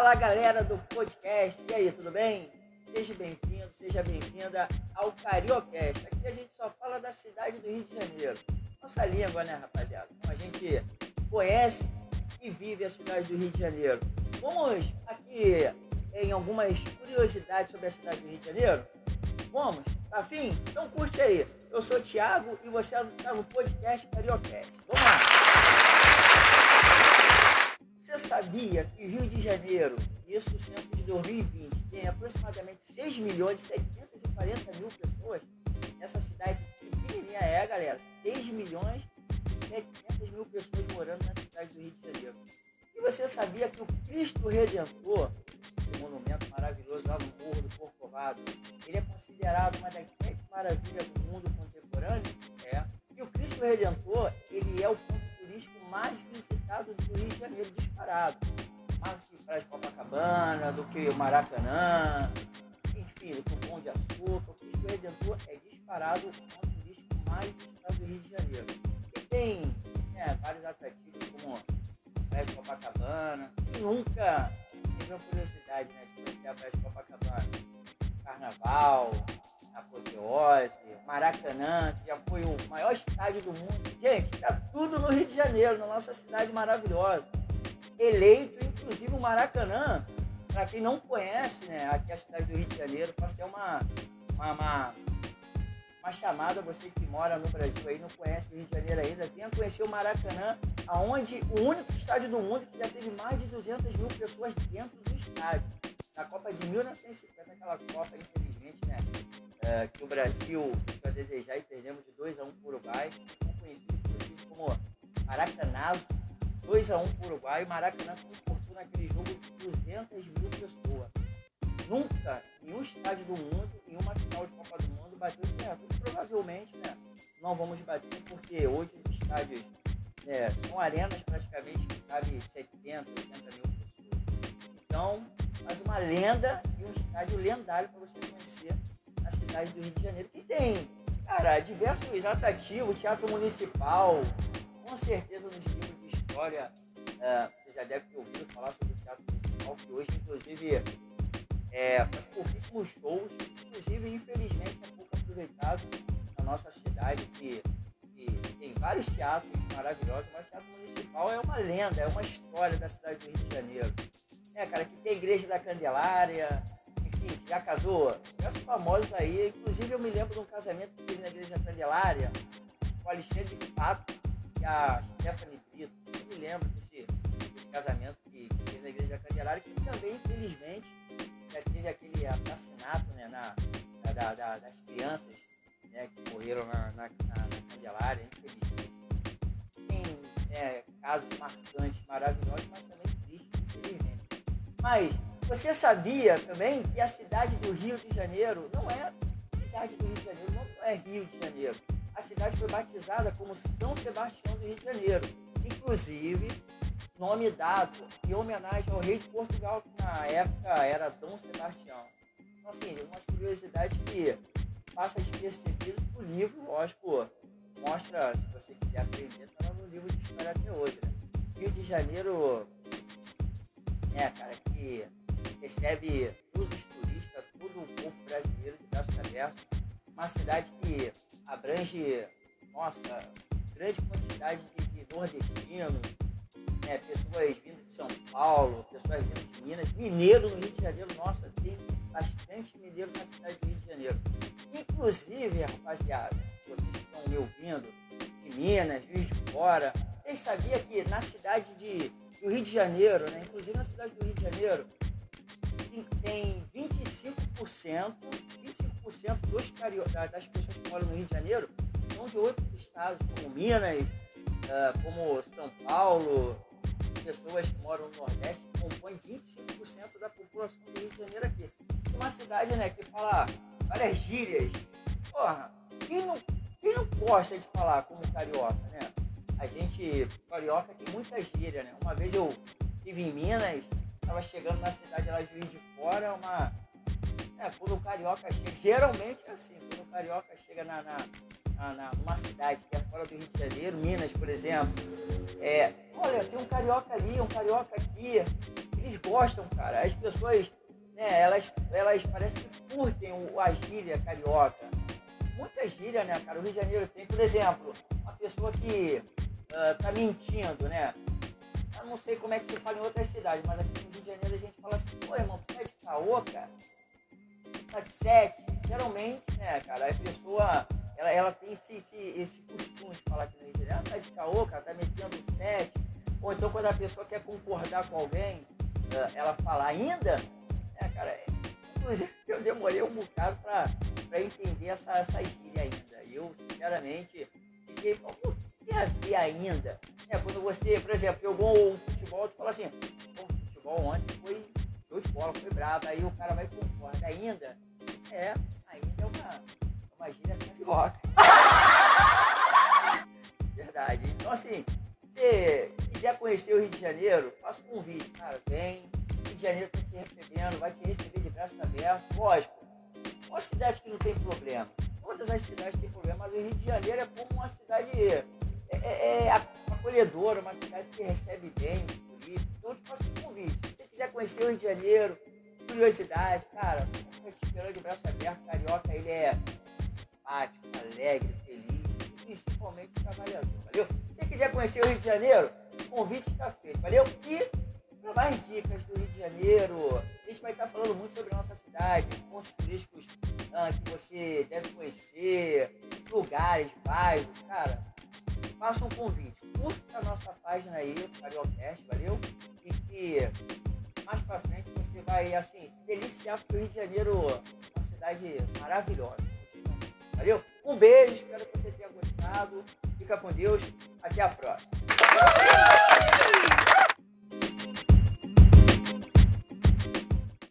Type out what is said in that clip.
Fala galera do podcast, e aí, tudo bem? Seja bem-vindo, seja bem-vinda ao Cariocast. Aqui a gente só fala da cidade do Rio de Janeiro. Nossa língua, né, rapaziada? Então a gente conhece e vive a cidade do Rio de Janeiro. Vamos aqui em algumas curiosidades sobre a cidade do Rio de Janeiro? Vamos? Tá afim? Então curte aí. Eu sou o Thiago e você está no podcast Cariocast. Vamos sabia que Rio de Janeiro, isso o censo de 2020, tem aproximadamente 6 milhões e 740 mil pessoas? Essa cidade pequenininha é, galera, 6 milhões e 700 mil pessoas morando na cidade do Rio de Janeiro. E você sabia que o Cristo Redentor, esse monumento maravilhoso lá no Morro do Corcovado, ele é considerado uma das sete maravilhas do mundo contemporâneo? É. E o Cristo Redentor, ele é o Rio de Janeiro, disparado. Mais que Praia de Copacabana, do que o Maracanã, enfim, do que o Pão de Açúcar. O Cristo Redentor é disparado o ponto turístico mais visitado do Rio de Janeiro. E tem né, vários atrativos como Praia de Copacabana. Quem nunca teve a curiosidade né, de conhecer a Praia de Copacabana? Carnaval, Apoteose, Maracanã, que já foi o maior estádio do mundo. Gente, está tudo no Rio de Janeiro, na nossa cidade maravilhosa. Eleito, inclusive, o Maracanã, para quem não conhece, né, aqui a cidade do Rio de Janeiro, faço uma, uma, uma, uma chamada, você que mora no Brasil aí, não conhece o Rio de Janeiro ainda, venha conhecer o Maracanã, aonde o único estádio do mundo que já teve mais de 200 mil pessoas dentro do estádio. Na Copa de 1950, aquela Copa, infelizmente, né, é, que o Brasil vai desejar e perdemos de 2 a 1 um para o Uruguai, conhecido inclusive como Maracanazo, 2 a 1 um para o Uruguai, Maracanã comportou naquele jogo 200 mil pessoas. Nunca, nenhum estádio do mundo, em uma final de Copa do Mundo, bateu esse recorde. Provavelmente, né, não vamos bater, porque hoje os estádios né, são arenas praticamente que cabem 70, 80 mil pessoas. Então, faz uma lenda e um estádio lendário para você conhecer na cidade do Rio de Janeiro, que tem, cara, diversos atrativos, teatro municipal, com certeza nos livros de história, uh, você já deve ter ouvido falar sobre o teatro municipal, que hoje, inclusive, é, faz pouquíssimos shows, inclusive, infelizmente, é pouco aproveitado na nossa cidade, que, que tem vários teatros maravilhosos, mas o teatro municipal é uma lenda, é uma história da cidade do Rio de Janeiro. É, cara, que tem a igreja da Candelária, já casou, diversos famosos aí, inclusive eu me lembro de um casamento que teve na igreja Candelária, com o Alexandre de Pato e a Stephanie Brito. Eu me lembro desse, desse casamento que, que teve na igreja Candelária, que também, infelizmente, já teve aquele assassinato né, na, da, da, das crianças né, que morreram na, na, na, na Candelária, infelizmente. Tem né, casos marcantes, maravilhosos, mas também tristes, infelizmente. Mas você sabia também que a cidade do Rio de Janeiro não é cidade do Rio de Janeiro, não é Rio de Janeiro. A cidade foi batizada como São Sebastião do Rio de Janeiro. Inclusive, nome dado em homenagem ao rei de Portugal, que na época era Dom Sebastião. Então, assim, umas curiosidades que passa despercebidas o livro, lógico, mostra, se você quiser aprender, está no livro de história até hoje. Né? Rio de Janeiro, né, cara, que recebe todos os turistas, todo o povo brasileiro de braços abertos. Uma cidade que abrange, nossa, grande quantidade de, de nordestinos, né, pessoas vindo de São Paulo, pessoas vindo de Minas, mineiro no Rio de Janeiro, nossa, tem bastante mineiro na cidade do Rio de Janeiro. Inclusive, rapaziada, vocês que estão me ouvindo, de Minas, Juiz de Fora, vocês sabiam que na cidade de, do Rio de Janeiro, né, inclusive na cidade do Rio de Janeiro, tem 25%, 25% dos das pessoas que moram no Rio de Janeiro são de outros estados, como Minas, como São Paulo, pessoas que moram no Nordeste, compõem 25% da população do Rio de Janeiro aqui. Uma cidade né, que fala várias gírias. Porra, quem não, quem não gosta de falar como carioca, né? A gente, carioca, tem muita gíria, né? Uma vez eu estive em Minas, estava chegando na cidade lá de Juiz de Fora, é uma. É, quando o carioca chega, geralmente é assim, quando o carioca chega na, na, na, na numa cidade que é fora do Rio de Janeiro, Minas, por exemplo, é, olha, tem um carioca ali, um carioca aqui, eles gostam, cara. As pessoas, né, elas, elas parecem que curtem o, a gíria carioca. Muita gíria, né, cara? O Rio de Janeiro tem, por exemplo, uma pessoa que uh, tá mentindo, né? Não sei como é que se fala em outras cidades, mas aqui no Rio de Janeiro a gente fala assim, pô, irmão, tu tá de caô, cara? Tá de sete? Geralmente, né, cara, a pessoa, ela, ela tem esse, esse, esse costume de falar aqui no Rio de Janeiro, tá de caô, cara, tá metendo sete. Ou então quando a pessoa quer concordar com alguém, ela fala ainda, né, cara, inclusive eu demorei um bocado pra, pra entender essa, essa gíria ainda. Eu, sinceramente, fiquei, como tem a ver ainda? Quando você, por exemplo, jogou um futebol, tu fala assim, o futebol ontem foi show de bola, foi bravo, aí o cara vai concordar ainda. É, ainda é uma, uma gíria carioca. Verdade. Então assim, você quiser conhecer o Rio de Janeiro, faça um convite, cara, vem. O Rio de Janeiro está te recebendo, vai te receber de braços abertos. Lógico, uma cidade que não tem problema. Todas as cidades têm problema, mas o Rio de Janeiro é como uma cidade Rio de Janeiro, curiosidade, cara, esperando de braço aberto. Carioca, ele é simpático, alegre, feliz, principalmente trabalhador, valeu? Se você quiser conhecer o Rio de Janeiro, o convite está feito, valeu? E para mais dicas do Rio de Janeiro, a gente vai estar falando muito sobre a nossa cidade, pontos turísticos ah, que você deve conhecer, lugares, bairros, cara. Faça um convite, curta a nossa página aí, Cariocast, valeu? E que mais para frente você vai assim se deliciar porque o Rio de Janeiro é uma cidade maravilhosa. Valeu? Um beijo, espero que você tenha gostado. Fica com Deus. Até a próxima.